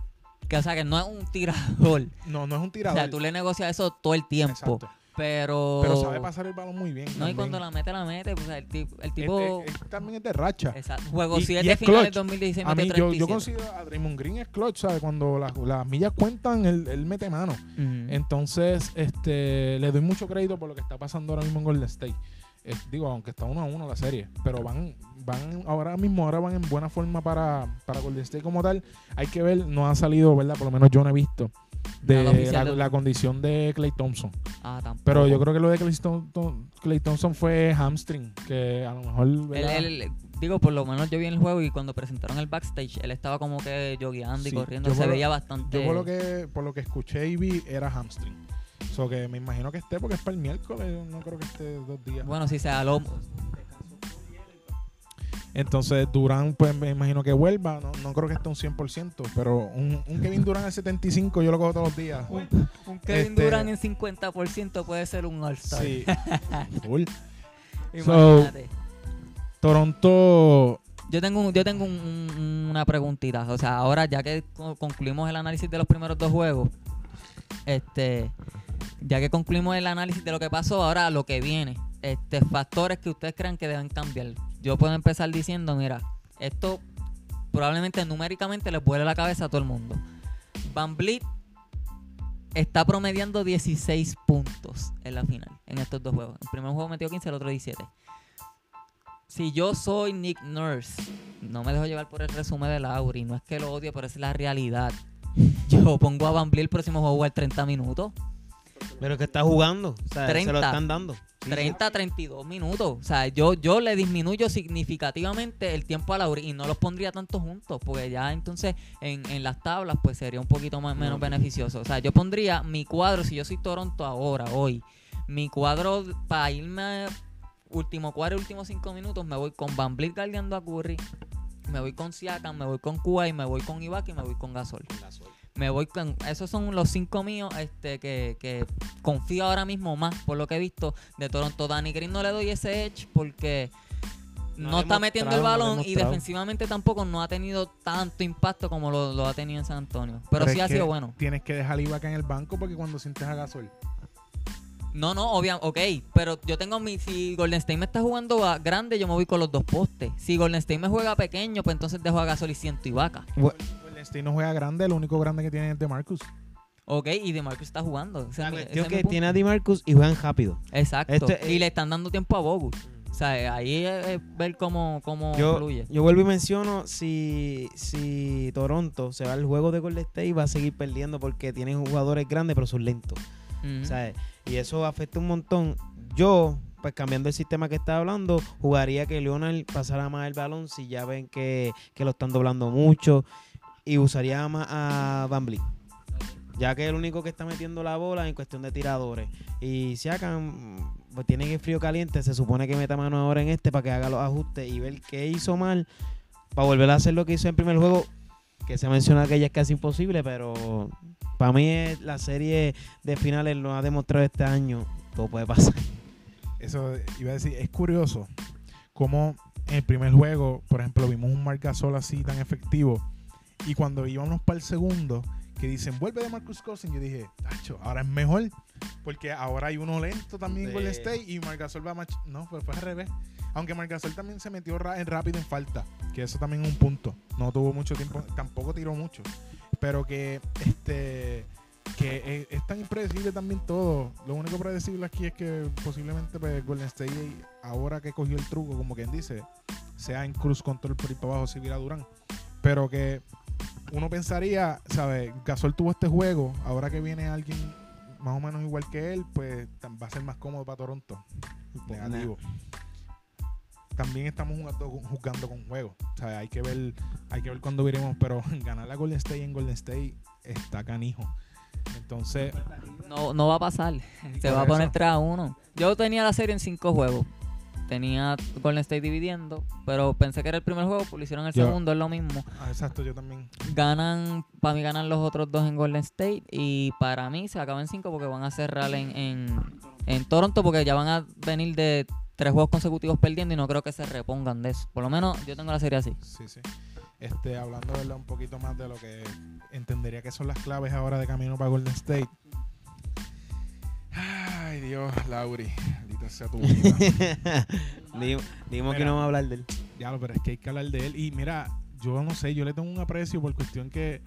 Que, o sea, que no es un tirador. No, no es un tirador. O sea, tú le negocias eso todo el tiempo. Exacto. Pero. Pero sabe pasar el balón muy bien. No, y cuando la mete, la mete. Pues, el, tipo. El tipo también es de racha. Exacto. Juego 7 finales 2016. A mí, yo, yo, considero a Draymond Green es clutch, ¿sabes? Cuando las, las millas cuentan, él, él mete mano. Entonces, este le doy mucho crédito por lo que está pasando ahora mismo en Golden State. digo, aunque está uno a uno la serie, pero van, van ahora mismo, ahora van en buena forma para, para Golden State como tal. Hay que ver, no ha salido, ¿verdad? Por lo menos yo no he visto de la, condición de Clay Thompson. Ah, tampoco. Pero yo creo que lo de Clay Thompson, fue hamstring, que a lo mejor... digo, por lo menos yo vi el juego y cuando presentaron el backstage, él estaba como que jogueando y corriendo, se veía bastante... Yo por lo, que, por lo que escuché y vi, era hamstring. So que me imagino que esté porque es para el miércoles, no creo que esté dos días. Bueno, si se aló entonces Durán, pues me imagino que vuelva. No, creo que esté un 100%, pero un, Kevin Durán al 75 yo lo cojo todos los días. Un, Kevin este, Durán en 50% puede ser un All-Star. Sí. Full. Imagínate. Toronto yo tengo yo tengo una preguntita o sea ahora ya que concluimos el análisis de los primeros dos juegos este ya que concluimos el análisis de lo que pasó ahora lo que viene este factores que ustedes crean que deben cambiar yo puedo empezar diciendo, mira, esto probablemente numéricamente le vuele la cabeza a todo el mundo. Van Vliet está promediando 16 puntos en la final, en estos dos juegos. El primer juego metió 15, el otro 17. Si yo soy Nick Nurse, no me dejo llevar por el resumen de Lauri, no es que lo odie, pero es la realidad. Yo pongo a Van Vliet el próximo juego a 30 minutos. Pero que está jugando, o sea, se lo están dando. 30 32 minutos. O sea, yo, yo le disminuyo significativamente el tiempo a Lauri y no los pondría tanto juntos, porque ya entonces en, las tablas pues sería un poquito más, menos beneficioso. O sea, yo pondría mi cuadro, si yo soy Toronto ahora, hoy, mi cuadro para irme último cuadro, últimos cinco minutos, me voy con Van Vliet guardiando a Curry, me voy con Siakam, me voy con Kuwait, me voy con Ibaka y me voy con Gasol. Gasol me voy con. Esos son los cinco míos este, que, confío ahora mismo más por lo que he visto de Toronto. Danny Green no le doy ese edge porque no, está metiendo el balón y defensivamente tampoco no ha tenido tanto impacto como lo, ha tenido en San Antonio. Pero, sí ha sido bueno. Tienes que dejar Ibaka en el banco porque cuando sientes a Gasol. No, no, obviamente, ok, pero yo tengo mi, si Golden State me está jugando grande, yo me voy con los dos postes. Si Golden State me juega pequeño, pues entonces dejo a Gasol y siento Ibaka. Este no juega grande, el único grande que tiene es DeMarcus. Ok, y DeMarcus está jugando. Yo que tiene a DeMarcus y juegan rápido. Exacto. Este, y le están dando tiempo a Bogus. O sea, ahí es ver cómo, cómo yo, fluye. Yo vuelvo y menciono si, si Toronto se va al juego de Golden State va a seguir perdiendo porque tienen jugadores grandes pero son lentos. Y eso afecta un montón. Yo, pues cambiando el sistema que está hablando, jugaría que Leonard pasara más el balón si ya ven que, que lo están doblando mucho y usaría más a Van ya que es el único que está metiendo la bola en cuestión de tiradores. Y Siakam pues tiene que frío caliente, se supone que meta mano ahora en este para que haga los ajustes y ver qué hizo mal para volver a hacer lo que hizo en primer juego, que se menciona que ya es casi imposible, pero para mí es la serie de finales lo ha demostrado este año, todo puede pasar. Eso iba a decir, es curioso cómo en el primer juego, por ejemplo, vimos un Marcasol así tan efectivo y cuando íbamos para el segundo, que dicen, vuelve de Marcus Cousins, yo dije, tacho, ahora es mejor, porque ahora hay uno lento también en. Golden State y Marcasol va más... No, fue, fue al revés. Aunque Marcasol también se metió en rápido en falta, que eso también es un punto. No tuvo mucho tiempo, tampoco tiró mucho. Pero que este que es, es tan impredecible también todo. Lo único predecible aquí es que posiblemente pues, Golden State, ahora que cogió el truco, como quien dice, sea en cruz control por ir para abajo si viera Durán. Pero que uno pensaría, ¿sabes? Gasol tuvo este juego, ahora que viene alguien más o menos igual que él, pues va a ser más cómodo para Toronto. Negativo. También estamos jugando, jugando con juegos. O sea, hay que ver, hay que ver cuándo viremos, pero ganar la Golden State en Golden State está canijo. Entonces, No, no va a pasar. Se va a poner eso. 3 a 1. Yo tenía la serie en 5 juegos. Tenía Golden State dividiendo, pero pensé que era el primer juego, pues lo hicieron el Yo- segundo, es lo mismo. ah, exacto, yo también. Ganan, para mí ganan los otros dos en Golden State y para mí se acaban en 5 porque van a cerrar en, en, en Toronto porque ya van a venir de tres juegos consecutivos perdiendo y no creo que se repongan de eso. Por lo menos yo tengo la serie así. Sí, sí. Este, hablando ¿verdad? un poquito más de lo que entendería que son las claves ahora de camino para Golden State. Ay, Dios, Lauri. Maldita sea tu vida. Dijimos que no vamos a hablar de él. Ya, lo, pero es que hay que hablar de él. Y mira, yo no sé, yo le tengo un aprecio por cuestión que,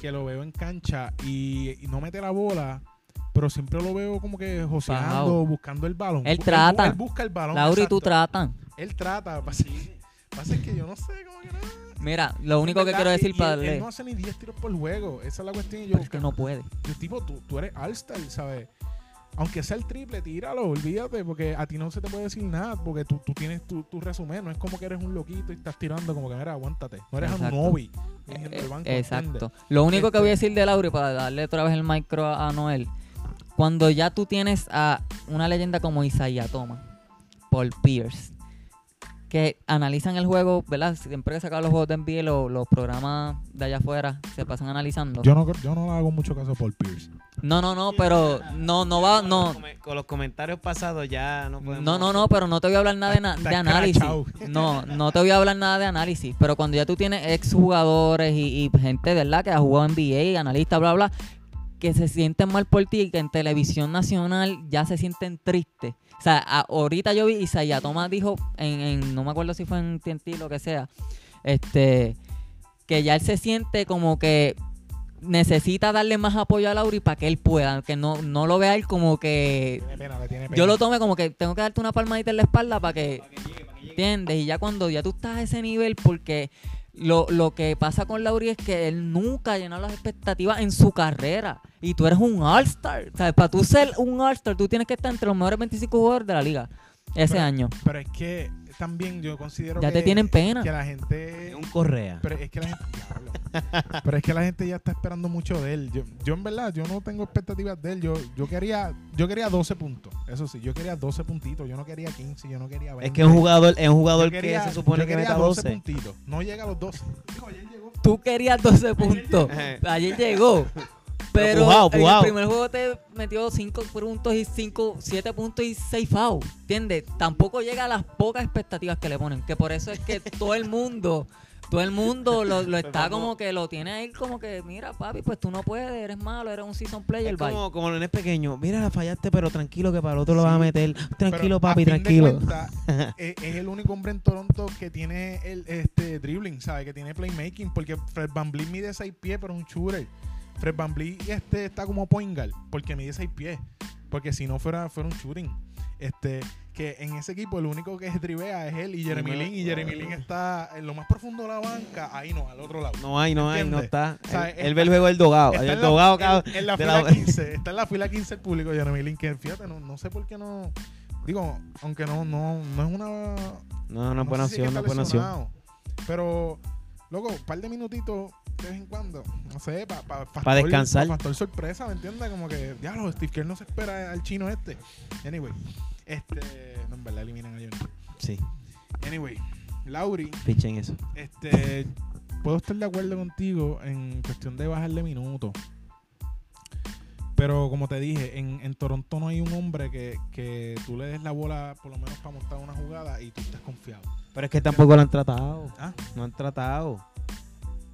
que lo veo en cancha y, y no mete la bola, pero siempre lo veo como que joseando, buscando el balón. Él trata. Él, busca el balón. Lauri, tú exacto. tratan. Él trata. Pasa, pasa que yo no sé, como que no. Mira, lo único que ¿Verdad? quiero decir Y- y para él, él no hace ni 10 tiros por juego. Esa es la cuestión. Y yo, Pero es que no puede. yo, tipo, tú, tú eres All-Star, ¿sabes? Aunque sea el triple, tíralo, olvídate, porque a ti no se te puede decir nada, porque tú, tú tienes tu, tu resumen. No es como que eres un loquito y estás tirando como que, mira, aguántate. No eres Exacto. un Novi. Eh, Exacto. Lo único que Este- voy a decir de Lauri para darle otra vez el micro a, Noel. Cuando ya tú tienes a una leyenda como Isaiah Thomas, Paul Pierce, que analizan el juego, ¿verdad? Siempre que se acaban los juegos de NBA, lo- los programas de allá afuera se pasan analizando. Yo no, yo no hago mucho caso a Paul Pierce. No, no, no, pero no, no va, no. Con los comentarios pasados ya no podemos. No, no, no, pero no te voy a hablar nada de, na- Está de análisis. No, no te voy a hablar nada de análisis. Pero cuando ya tú tienes exjugadores y, y gente, ¿verdad? Que ha jugado NBA, analistas, bla, bla, que se sienten mal por ti y que en televisión nacional ya se sienten tristes. O sea, ahorita yo vi, Isaiah Thomas dijo, en, en- no me acuerdo si fue en TNT lo que sea, este, que ya él se siente como que necesita darle más apoyo a Lauri para que él pueda, que no, no lo vea él como que Tiene pena, tiene pena. yo lo tomé como que tengo que darte una palmadita en la espalda para que, ¿entiendes? Y ya cuando ya tú estás a ese nivel, porque lo, lo que pasa con Lauri es que él nunca llenó las expectativas en su carrera. Y tú eres un All-Star. O sea, para tú ser un All-Star, tú tienes que estar entre los mejores 25 jugadores de la liga ese Pero- año. Pero es que también yo considero Ya que, te tienen pena. que la gente... Es un correa. Pero es que la gente. Pero es que la gente ya está esperando mucho de él. Yo, yo en verdad, yo no tengo expectativas de él. Yo, yo quería, yo quería 12 puntos. Eso sí, yo quería 12 puntitos. Yo no quería 15, yo no quería 20. Es que es un jugador, es un jugador quería- que se supone yo que meta 12 12. puntitos. No llega a los 12. Digo, ayer llegó. Tú querías 12 puntos. Ajá. Ayer llegó. Pero pujao, en el primer juego te metió 5 puntos y 5, 7 puntos y 6 fouls. ¿Entiendes? Tampoco llega a las pocas expectativas que le ponen. Que por eso es que todo el mundo, todo el mundo lo, lo está como que lo tiene ahí como que, mira, papi, pues tú no puedes, eres malo, eres un season player, Es bye. como, como el nene pequeño. Mira, la fallaste, pero tranquilo que para el otro lo vas a meter. Tranquilo, Pero, papi, a fin de tranquilo. cuentas, es, es el único hombre en Toronto que tiene el este dribbling, ¿sabes? Que tiene playmaking. Porque Fred Van Vliet mide 6 pies, pero es un shooter. Fred Van este, está como point guard, porque mide 6 pies. Porque si no fuera, fuera un shooting. Este, que en ese equipo el único que drivea es él y Jeremy no- Lin. Y Jeremy Lin está en lo más profundo de la banca. Ahí no, al otro lado. No hay, no hay, no está. O sea, él, ve el juego del dogado. Está El en la- dogado, en- cabrón, en la de fila la- 15. Está en la fila 15 el público Jeremy Lin. Que fíjate, no, no sé por qué no. Digo, aunque no, no, no es una No, no es buena es opción, no es buena opción. Pero loco, un par de minutitos de vez en cuando, no sé, para pa, pa- descansar. pa factor sorpresa, ¿me entiendes? Como que, diablo, Steve Kerr no se espera al chino este. Anyway, este, no, en verdad eliminan a Johnny. Sí, Anyway, Lauri, pichen eso. este, puedo estar de acuerdo contigo en cuestión de bajarle minutos. Pero como te dije, en, en Toronto no hay un hombre que, que tú le des la bola por lo menos para montar una jugada y tú estés confiado. Pero es que tampoco lo han tratado. ¿Ah? No han tratado.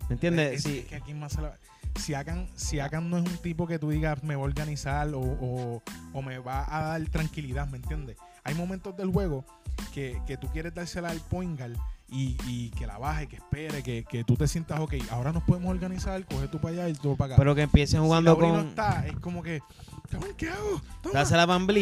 ¿Me entiendes? Es, Sí. es que aquí más se la- si Akan, si Akan no es un tipo que tú digas me va a organizar o, o- o me va a dar tranquilidad, ¿me entiendes? Hay momentos del juego que, que tú quieres dársela al point guard y, y que la baje, que espere, que, que tú te sientas, ok, ahora nos podemos organizar, coge tú para allá y tú para acá. Pero que empiecen jugando si con. no está, es como que, cabrón, ¿qué hago? Dásela a Van Ahora,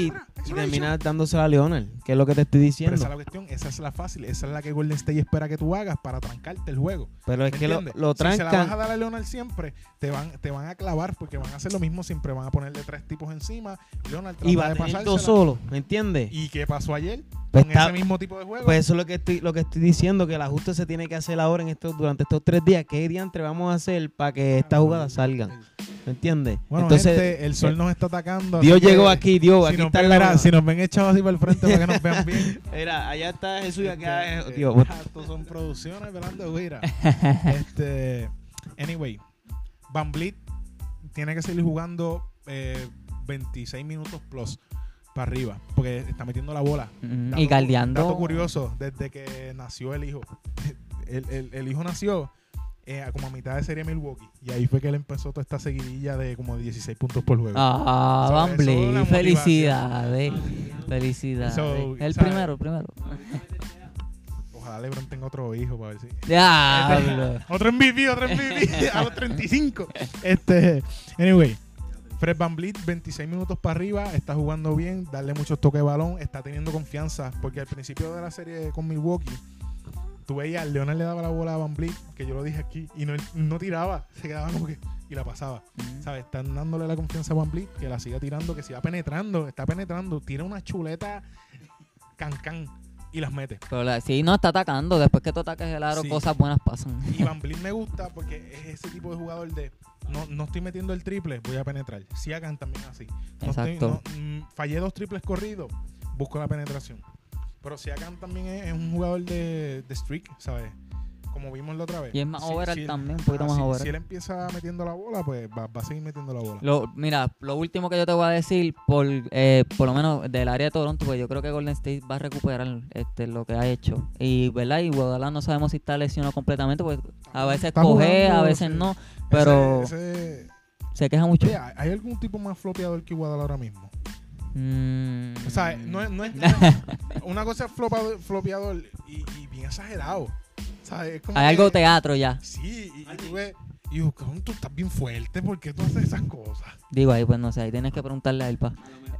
y terminar dándosela a Leonard, que es lo que te estoy Pero diciendo. esa es la cuestión, esa es la fácil, esa es la que Golden State espera que tú hagas para trancarte el juego. Pero es ¿Me que lo, lo Si se la vas a dar a Leonard siempre, te van, te van a clavar porque van a hacer lo mismo siempre. Van a ponerle tres tipos encima. Leonard Y va a tener dos solo, ¿me entiendes? ¿Y qué pasó ayer? Pues con está- ese mismo tipo de juego. Pues eso es lo que estoy, lo que estoy diciendo, que el ajuste se tiene que hacer ahora en estos, durante estos tres días. ¿Qué diantre vamos a hacer para que estas jugadas salgan? ¿Me entiendes? bueno, Entonces, gente, el sol nos está atacando. Dios que llegó aquí, Dios, Si aquí nos, está ven, la mira, si nos ven echados así para el frente para que nos vean bien. Mira, allá está Jesús y acá Este, es Dios. eh, Estos son producciones velando guira. este, anyway, Van Vliet tiene que seguir jugando eh, 26 minutos plus para arriba porque está metiendo la bola. Mm, Dato- y galdeando. Dato curioso, desde que nació el hijo. El, el- el hijo nació eh, como a mitad de serie Milwaukee. Y ahí fue que él empezó toda esta seguidilla de como 16 puntos por juego. Ah, Van motivación. felicidades. Felicidades. So, el ¿sabes? primero, el primero. Ojalá LeBron tenga otro hijo para ver si. Diablo. Otro MVP, otro MVP a los 35. Este, anyway, Fred Van Vliet, 26 minutos para arriba, está jugando bien, darle muchos toques de balón, está teniendo confianza, porque al principio de la serie con Milwaukee, tú veías, Leonard le daba la bola a Van Vliet, que yo lo dije aquí, y no, no tiraba, se quedaba como que, y la pasaba. ¿Sabes? Están dándole la confianza a Van Vliet, que la siga tirando, que siga penetrando, está penetrando, tira una chuleta can can y las mete. Pero la- sí, no está atacando. Después que tú ataques el aro, Sí. cosas buenas pasan. Y Van Vliet me gusta porque es ese tipo de jugador de no, no estoy metiendo el triple, voy a penetrar. Si hagan también así. No estoy- Exacto. no, mm, fallé dos triples corridos, busco la penetración. Pero si hagan también es, es un jugador de, de streak, ¿sabes? Como vimos la otra vez. Y es más Si- overall si él- también, un poquito ah, más si- overall. Si él empieza metiendo la bola, pues va, va a seguir metiendo la bola. Lo, mira, lo último que yo te voy a decir, por eh, por lo menos del área de Toronto, pues yo creo que Golden State va a recuperar este, lo que ha hecho. Y, ¿verdad? Y Guadalajara no sabemos si está lesionado completamente, pues a veces coge, a veces sí. no, pero Ese- ese- se queja mucho. Oye, ¿hay hay algún tipo más flopeador que Guadalajara ahora mismo? Mm. O sea, no es, no es- una cosa es flopeador, flopeador y, y bien exagerado. ¿Sabes? Es como Hay que- algo teatro ya. Sí, y, y tú ves, y cabrón, tú estás bien fuerte, ¿por qué tú haces esas cosas? Digo ahí, pues no sé, ahí tienes que preguntarle a él, pa. A lo mejor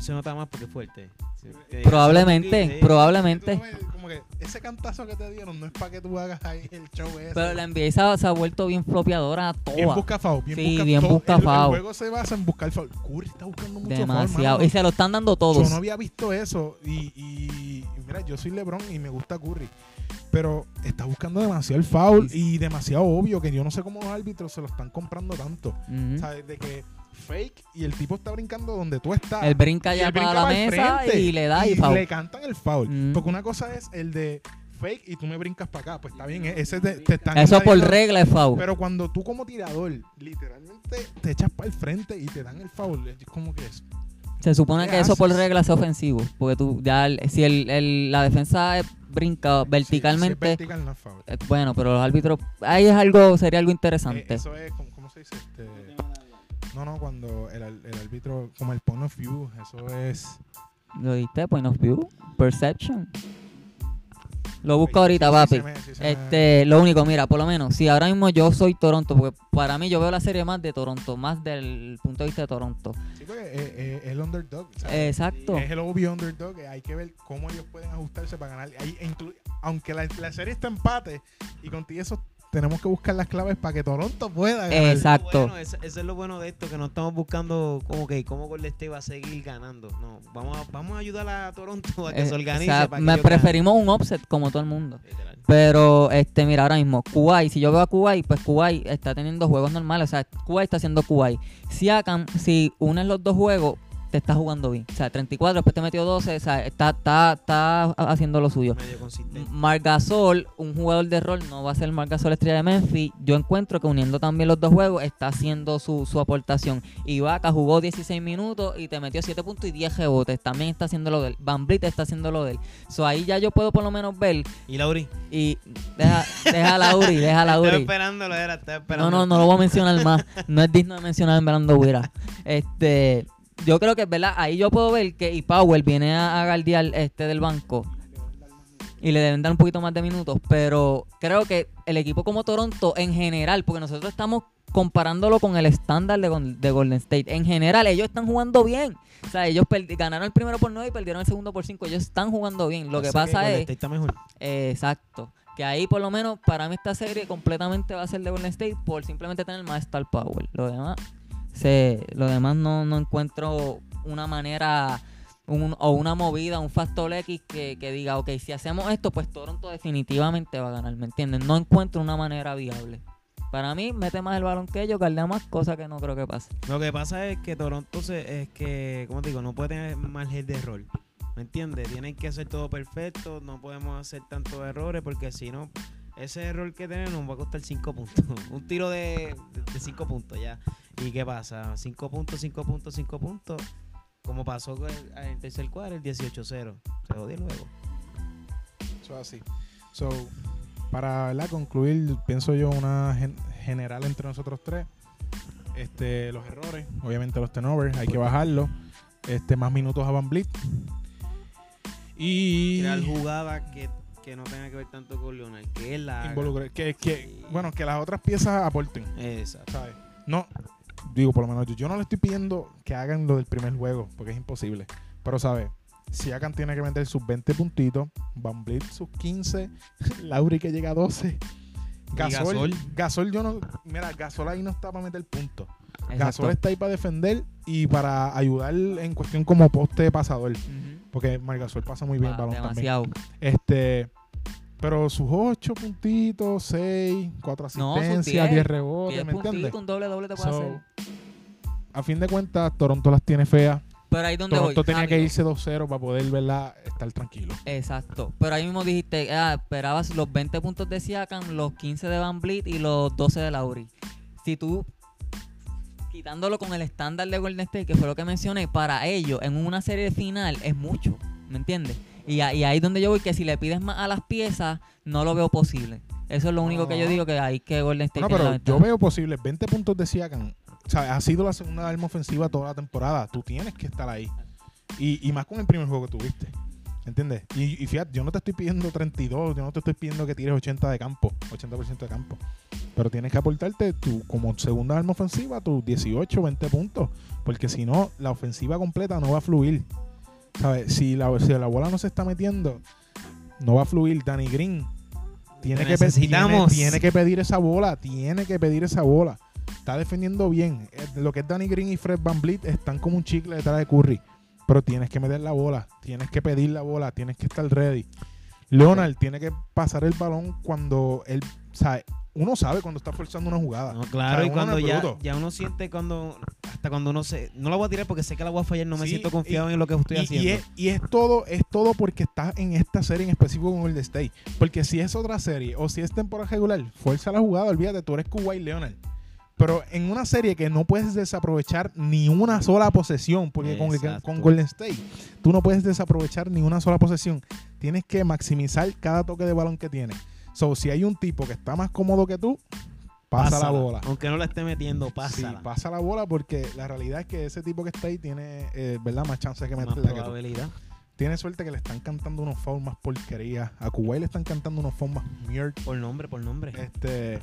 se nota más porque es fuerte. Sí, que- Probablemente, probablemente. como que ese cantazo que te dieron no es para que tú hagas ahí el show ese. Pero la NBA se ha, se ha vuelto bien flopeadora bien toda. busca foul, bien Sí, busca bien todo. busca el, foul. El juego se basa en buscar foul. Curry está buscando mucho Demasiado. Y se lo están dando todos. Yo no había visto eso y, y- y mira, yo soy LeBron y me gusta Curry. Pero está buscando demasiado el foul y demasiado obvio que yo no sé cómo los árbitros se lo están comprando tanto. Ujú. ¿Sabes? De que fake y el tipo está brincando donde tú estás. Él brinca Y ya para la mesa y le da y, foul. le cantan el foul. Mm. Porque una cosa es el de fake y tú me brincas para acá. Pues está bien, ese te, te están Eso por regla es foul. Pero cuando tú como tirador literalmente te echas para el frente y te dan el foul, es como que es. Se supone ¿Qué que eso por haces? regla es ofensivo. Porque tú ya, el- si el, el- la defensa brinca si verticalmente, es vertical no es foul. eh, bueno, pero los árbitros, ahí es algo, sería algo Eh, interesante. eso es, ¿cómo, cómo se dice? Este, no, no, cuando el, el árbitro, como el point of view, eso es. ¿Lo diste? Point of view, perception. Lo busco Sí, ahorita, sí, papi. sí me- me- Este, lo único, mira, por lo menos, si ahora mismo yo soy Toronto, porque para mí yo veo la serie más de Toronto, más del punto de vista de Toronto. Sí, porque es, es- es el underdog. ¿sabes? Exacto. Es el obvio underdog. Hay que ver cómo ellos pueden ajustarse para ganar. Inclu- aunque la, la serie está empate y contigo esos tenemos que buscar las claves para que Toronto pueda ganar. Exacto. Bueno, eso, eso es lo bueno de esto, que no estamos buscando como que cómo Golden State va a seguir ganando. No, vamos a, vamos a ayudar a Toronto a que Eh, se o organice. sea, para que me ganen. preferimos un offset como todo el mundo. Literal. Pero, este, mira, ahora mismo, Kuwait, si yo veo a Kuwait, pues Kuwait está teniendo juegos normales. O sea, Kuwait está haciendo Kuwait. Si Akam, si unes los dos juegos, te está jugando bien. O sea, 34, después te metió 12, o sea, está, está, está haciendo lo suyo. Margasol, un jugador de rol, no va a ser Margasol estrella de Memphis. Yo encuentro que uniendo también los dos juegos está haciendo su, su aportación. Ibaka jugó 16 minutos y te metió 7 puntos y 10 rebotes. También está haciendo lo de él. Van Vliet está haciendo lo de él. So, ahí ya yo puedo por lo menos ver ¿Y Lauri? y deja, deja a Lauri, deja a Lauri. esperándolo, era, No, esperando. no, no lo voy a mencionar más. No es digno de mencionar en Verando Huira. Este, yo creo que, ¿verdad? Ahí yo puedo ver que y Powell viene a, a guardiar este del banco y le deben dar un poquito más de minutos, pero creo que el equipo como Toronto en general, porque nosotros estamos comparándolo con el estándar de, Golden State, en general ellos están jugando bien. O sea, ellos ganaron el primero por 9 y perdieron el segundo por 5. Ellos están jugando bien. Lo que Así pasa Golden es... State está mejor. Eh, exacto. Que ahí por lo menos para mí esta serie completamente va a ser de Golden State por simplemente tener más Star Power. Lo demás, se, lo demás no, no encuentro una manera o una movida, un factor X que, que diga, ok, si hacemos esto, pues Toronto definitivamente va a ganar, ¿me entienden? No encuentro una manera viable. Para mí, mete más el balón que ellos, galdea más, cosa que no creo que pase. Lo que pasa es que Toronto se, es que, como te digo, no puede tener margen de error. ¿Me entiendes? Tienen que hacer todo perfecto, no podemos hacer tantos errores porque si no, ese error que tenemos nos va a costar 5 puntos. Un tiro de 5 puntos ya. ¿Y qué pasa? 5 puntos, 5 puntos, 5 puntos. Como pasó en el tercer cuadro, el 18-0. Se jodió luego. Eso es así. So, para concluir, pienso yo una gen- general entre nosotros tres. Este, los errores, obviamente los turnovers, hay que bajarlos. Este, más minutos a Van Vliet. Y Crear jugadas que, que no tengan que ver tanto con Leonard, que él la involucre- que, que, Sí. bueno, que las otras piezas aporten. Exacto. ¿sabes? No, digo, por lo menos yo, yo no le estoy pidiendo que hagan lo del primer juego, porque es imposible. Pero, ¿sabes? Si Akan tiene que meter sus 20 puntitos, Van sus 15, Lauri que llega a 12. Gasol, Gasol. Gasol, yo no. Mira, Gasol ahí no está para meter puntos. Gasol está ahí para defender y para ayudar en cuestión como poste pasador. Ujú. Porque Margasol pasa muy bien el Va, balón también. demasiado. Este. Pero sus 8 puntitos, 6, 4 No, sus asistencias, 10, 10 rebotes, 10 ¿me entiendes? puntitos, un doble doble te puede So, hacer. a fin de cuentas, Toronto las tiene feas. Pero ahí donde Toronto voy. tenía que rápido. irse 2-0 para poder verla estar tranquilo. Exacto. Pero ahí mismo dijiste, ah, esperabas los 20 puntos de Siakam, los 15 de Van Vliet y los 12 de Lauri. Si tú, quitándolo con el estándar de Golden State, que fue lo que mencioné, para ellos en una serie final es mucho, ¿me entiendes? Y, a- y ahí es donde yo voy, que si le pides más a las piezas, no lo veo posible. Eso es lo único que yo No. digo, que hay que Golden State No, pero yo veo posibles 20 puntos de Siakam. O sea, ha sido la segunda arma ofensiva toda la temporada. Tú tienes que estar ahí. Y, y más con el primer juego que tuviste. ¿Entiendes? Y, y fíjate, yo no te estoy pidiendo 32, yo no te estoy pidiendo que tires 80 de campo, 80% de campo. Pero tienes que aportarte tú, como segunda arma ofensiva, tus 18, 20 puntos. Porque si no, la ofensiva completa no va a fluir. ¿Sabes? Si la, si la bola no se está metiendo, no va a fluir. Danny Green tiene que, tiene, tiene que pedir esa bola, tiene que pedir esa bola. Está defendiendo bien. Eh, Lo que es Danny Green y Fred Van Vliet están como un chicle detrás de Curry. Pero tienes que meter la bola, tienes que pedir la bola, tienes que estar ready. Leonard tiene que pasar el balón cuando él, o sea, uno sabe cuando está forzando una jugada. No, O claro, sea, y cuando ya, ya uno siente cuando, hasta cuando uno se, no la voy a tirar porque sé que la voy a fallar, no me siento confiado y- en lo que estoy y, haciendo. y es, y es todo, es todo porque estás en esta serie en específico con el de State. Porque si es otra serie o si es temporada regular, fuerza la jugada, olvídate, tú eres Kuwait Leonard. Pero en una serie que no puedes desaprovechar ni una sola posesión, porque con, el- con Golden State tú no puedes desaprovechar ni una sola posesión. Tienes que maximizar cada toque de balón que tienes. So, si hay un tipo que está más cómodo que tú, pasa Pásala. la bola. Aunque no la esté metiendo, Sí, pásala. pasa la bola porque la realidad es que ese tipo que está ahí tiene, eh, ¿verdad? Más chances que Más meterla que tú. probabilidad. Tiene suerte que le están cantando unos fouls más porquerías. A Kuwait le están cantando unos fouls más mierda. Por nombre, por nombre. Este,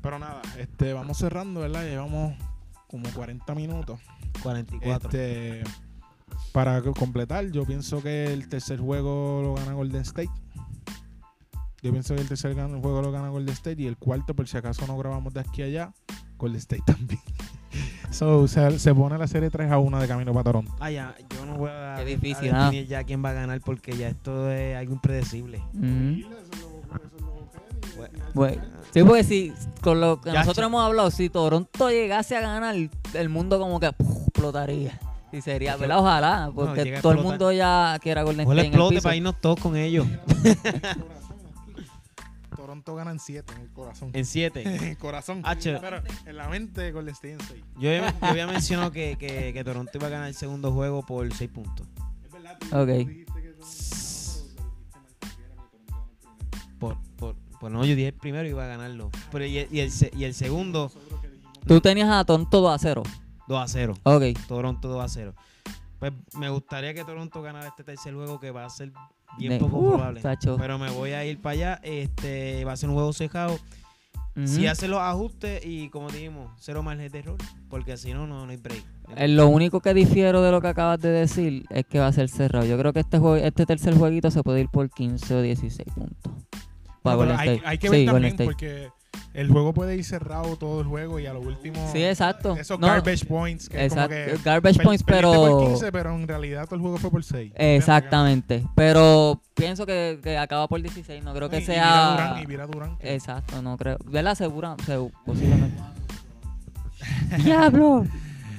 pero nada, este, vamos cerrando, ¿verdad? Llevamos como 40 minutos. 44. Este, para co- completar, yo pienso que el tercer juego lo gana Golden State. Yo pienso que el tercer juego lo gana Golden State y el cuarto, por si acaso no grabamos de aquí a allá, Golden State también. so, se, se pone la serie 3 a 1 de camino para Toronto. Ah, ya, yo no voy a, Qué a difícil, definir ya quién va a ganar porque ya esto es algo impredecible. Ujú. Bueno, Bueno, sí, porque si con lo que Ya, nosotros che. hemos hablado, si Toronto llegase a ganar, el mundo como que puf, explotaría. Y sería, Es que- ¿verdad? Ojalá, porque todo el mundo ya quiera Golden Ojalá State en el explote piso. para irnos todos con ellos. Toronto gana en 7 en el corazón. En siete. En el corazón. Hacho. Pero en la mente Golden State en 6. Yo, había- yo había mencionado que, que, que Toronto iba a ganar el segundo juego por 6 puntos. Es verdad, Ok. dijiste que Toronto Por, por, por no, yo dije el primero iba a ganarlo. Pero y, el- y el, y el segundo, Tú tenías a Toronto 2 a 0. 2 a 0. Ok. Toronto 2 a 0. Pues me gustaría que Toronto ganara este tercer juego que va a ser bien poco uh, probable. tacho. Pero me voy a ir para allá. Este va a ser un juego cejado. Si hace los ajustes y como dijimos, cero margen de error. Porque si no, no, no hay break. Eh, Lo único que difiero de lo que acabas de decir es que va a ser cerrado. Yo creo que este juego, este tercer jueguito se puede ir por 15 o 16 puntos. Para No, hay, que ver sí, también porque el juego puede ir cerrado todo el juego y a lo último Sí, exacto. esos No, garbage points que es como Exacto. que Garbage points, perdiste por pero. 15, pero en realidad todo el juego fue por 6. Exactamente. Pero pienso que, que acaba por 16. No creo que y, Y mira sea. Durán, y mira Durán, que- Exacto, no creo. ¿Verdad? Segura, segu- posiblemente. ¡Diablo!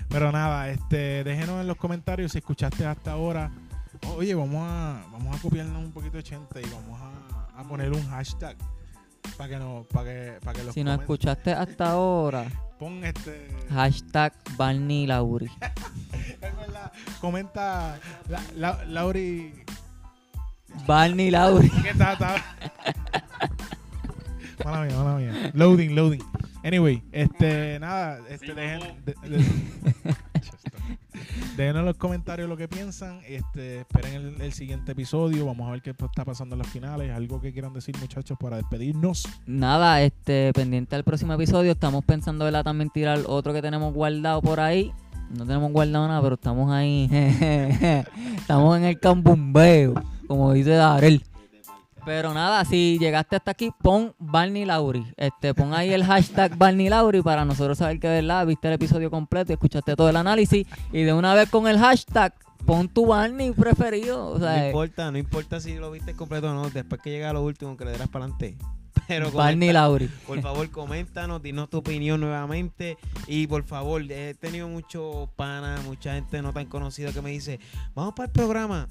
Pero nada, este, déjenos en los comentarios si escuchaste hasta ahora. Oye, vamos a, vamos a copiarnos un poquito de 80 y vamos a, a poner un hashtag para que no, para que, para que los Si no comenten. escuchaste hasta ahora, Pon este, hashtag Barney Lauri. es verdad, comenta la, la- Lauri, Barney Lauri. ¿qué está? está? Mala mía, mala mía. Loading, loading. Anyway, este, nada, este, dejen, de- de- déjenos en los comentarios lo que piensan. Este, esperen el, el siguiente episodio. Vamos a ver qué está pasando en las finales. Algo que quieran decir, muchachos, para despedirnos. Nada, este, pendiente al próximo episodio. Estamos pensando, ¿verdad? También tirar otro que tenemos guardado por ahí. No tenemos guardado nada, pero estamos ahí. estamos en el cambumbeo, como dice Darel. Pero nada, si llegaste hasta aquí, pon Barney Lauri. Este, pon ahí el hashtag Barney Lauri para nosotros saber que de verdad viste el episodio completo y escuchaste todo el análisis. Y de una vez con el hashtag, pon tu Barney preferido. O No importa, no importa si lo viste completo o no. Después que llega a lo último, que le darás para adelante. Pero Barney Lauri. Por favor, coméntanos, dinos tu opinión nuevamente. Y por favor, he tenido mucho pana, mucha gente no tan conocida que me dice, vamos para el programa.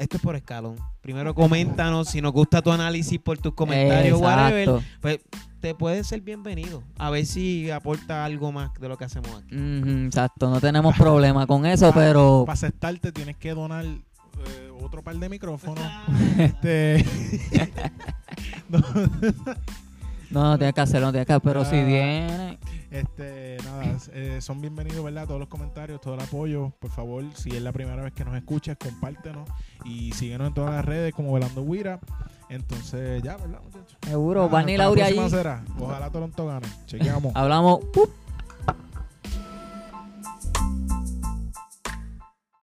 Esto es por escalón. Primero coméntanos si nos gusta tu análisis por tus comentarios, whatever. Pues te puede ser bienvenido. A ver si aporta algo más de lo que hacemos aquí. Exacto, no tenemos problema con eso, pero Para aceptarte tienes que donar eh, otro par de micrófonos. este, no, no, no tienes que hacerlo, no tienes que pero si Ah. viene, este, nada, eh, son bienvenidos, ¿verdad? Todos los comentarios, todo el apoyo. Por favor, si es la primera vez que nos escuchas, compártenos y síguenos en todas las redes como Velando Guira. Entonces, ya, ¿verdad, muchachos? seguro, Nada, Barney hasta la Lauri allí. será. Ojalá Toronto gane. Chequeamos. Hablamos. ¡pup!